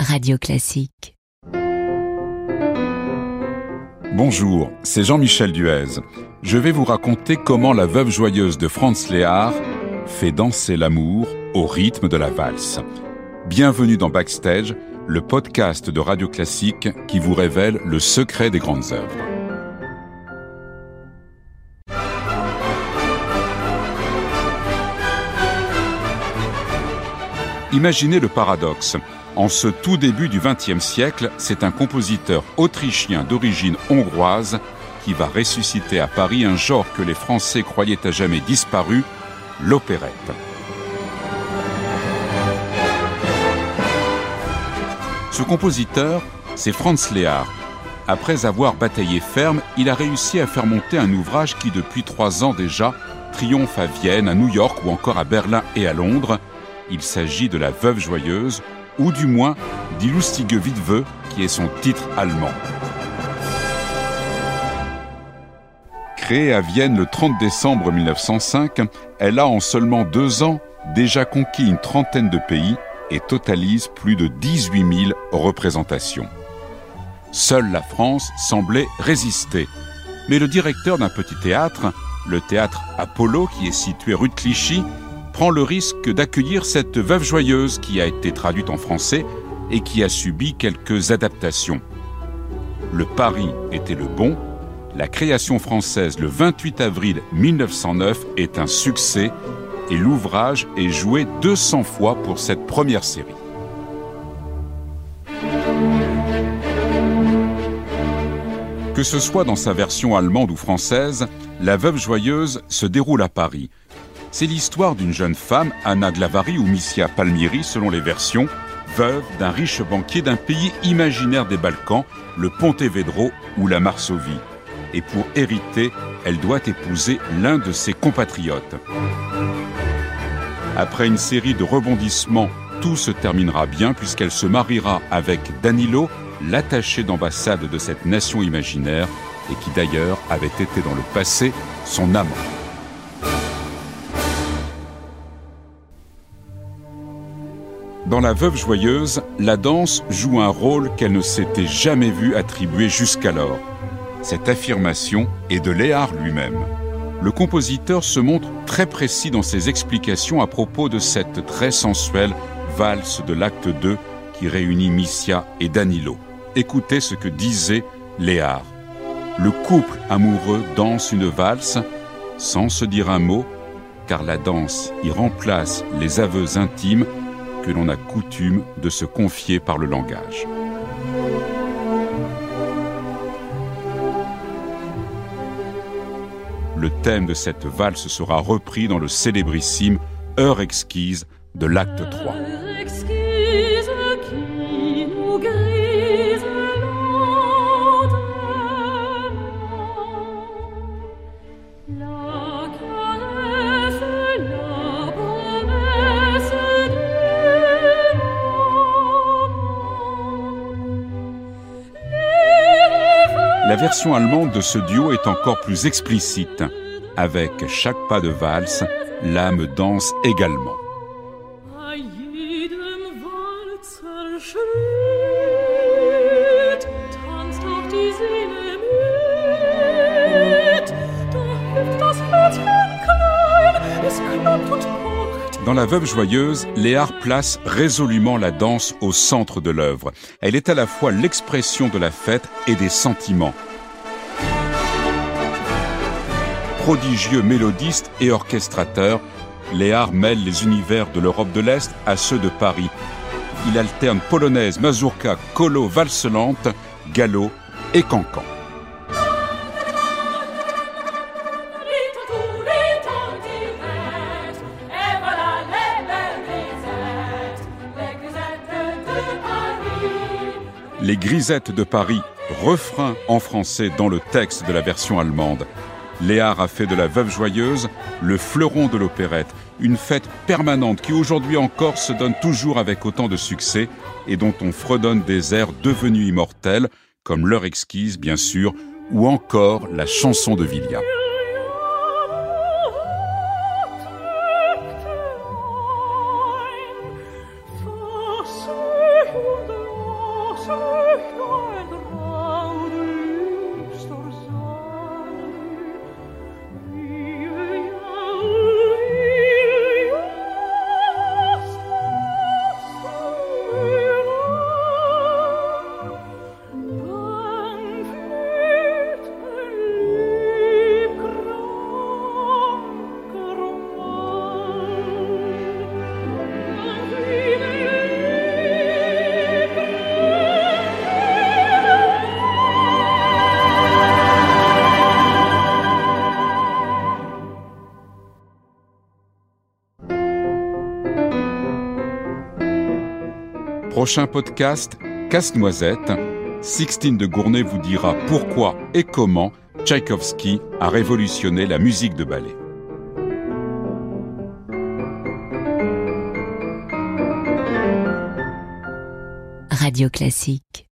Radio Classique. Bonjour, c'est Jean-Michel Duez. Je vais vous raconter comment la veuve joyeuse de Franz Léard fait danser l'amour au rythme de la valse. Bienvenue dans Backstage, le podcast de Radio Classique qui vous révèle le secret des grandes œuvres. Imaginez le paradoxe. En ce tout début du XXe siècle, c'est un compositeur autrichien d'origine hongroise qui va ressusciter à Paris un genre que les Français croyaient à jamais disparu, l'opérette. Ce compositeur, c'est Franz Léard. Après avoir bataillé ferme, il a réussi à faire monter un ouvrage qui, depuis trois ans déjà, triomphe à Vienne, à New York ou encore à Berlin et à Londres. Il s'agit de La Veuve Joyeuse, ou du moins Die lustige Witwe, qui est son titre allemand. Créée à Vienne le 30 décembre 1905, elle a en seulement deux ans déjà conquis une trentaine de pays et totalise plus de 18 000 représentations. Seule la France semblait résister. Mais le directeur d'un petit théâtre, le théâtre Apollo qui est situé rue de Clichy, prend le risque d'accueillir cette veuve joyeuse qui a été traduite en français et qui a subi quelques adaptations. Le pari était le bon. La création française le 28 avril 1909 est un succès et l'ouvrage est joué 200 fois pour cette première série. Que ce soit dans sa version allemande ou française, La Veuve Joyeuse se déroule à Paris, c'est l'histoire d'une jeune femme, Anna Glavari ou Missia Palmieri selon les versions, veuve d'un riche banquier d'un pays imaginaire des Balkans, le Pontevedro ou la Marsovie. Et pour hériter, elle doit épouser l'un de ses compatriotes. Après une série de rebondissements, tout se terminera bien puisqu'elle se mariera avec Danilo, l'attaché d'ambassade de cette nation imaginaire, et qui d'ailleurs avait été dans le passé son amant. Dans La Veuve Joyeuse, la danse joue un rôle qu'elle ne s'était jamais vue attribuer jusqu'alors. Cette affirmation est de Léard lui-même. Le compositeur se montre très précis dans ses explications à propos de cette très sensuelle valse de l'acte 2 qui réunit Missia et Danilo. Écoutez ce que disait Léard. Le couple amoureux danse une valse sans se dire un mot, car la danse y remplace les aveux intimes l'on a coutume de se confier par le langage. Le thème de cette valse sera repris dans le célébrissime Heure exquise de l'acte 3. Version allemande de ce duo est encore plus explicite. Avec chaque pas de valse, l'âme danse également. Dans La Veuve Joyeuse, Léard place résolument la danse au centre de l'œuvre. Elle est à la fois l'expression de la fête et des sentiments. Prodigieux mélodiste et orchestrateur, Léard mêle les univers de l'Europe de l'Est à ceux de Paris. Il alterne polonaise, mazurka, colo, valse lente, gallo et cancan. Les Grisettes de Paris, refrain en français dans le texte de la version allemande. Léard a fait de la Veuve Joyeuse le fleuron de l'opérette, une fête permanente qui aujourd'hui encore se donne toujours avec autant de succès et dont on fredonne des airs devenus immortels, comme L'heure exquise bien sûr, ou encore la chanson de Villia. Prochain podcast, Casse-Noisette, Sixtine de Gournay vous dira pourquoi et comment Tchaïkovski a révolutionné la musique de ballet. Radio Classique